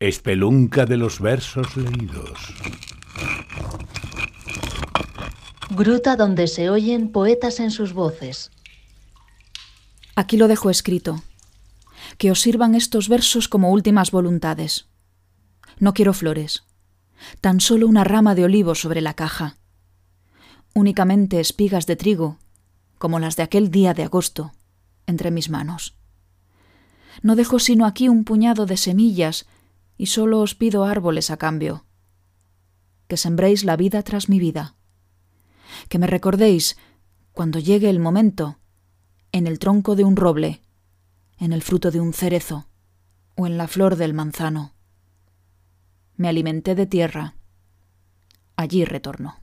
Espelunca de los versos leídos. Gruta donde se oyen poetas en sus voces. Aquí lo dejo escrito. Que os sirvan estos versos como últimas voluntades. No quiero flores, tan solo una rama de olivo sobre la caja. Únicamente espigas de trigo, como las de aquel día de agosto, entre mis manos. No dejo sino aquí un puñado de semillas y solo os pido árboles a cambio. Que sembréis la vida tras mi vida. Que me recordéis, cuando llegue el momento, en el tronco de un roble, en el fruto de un cerezo o en la flor del manzano. Me alimenté de tierra. Allí retorno.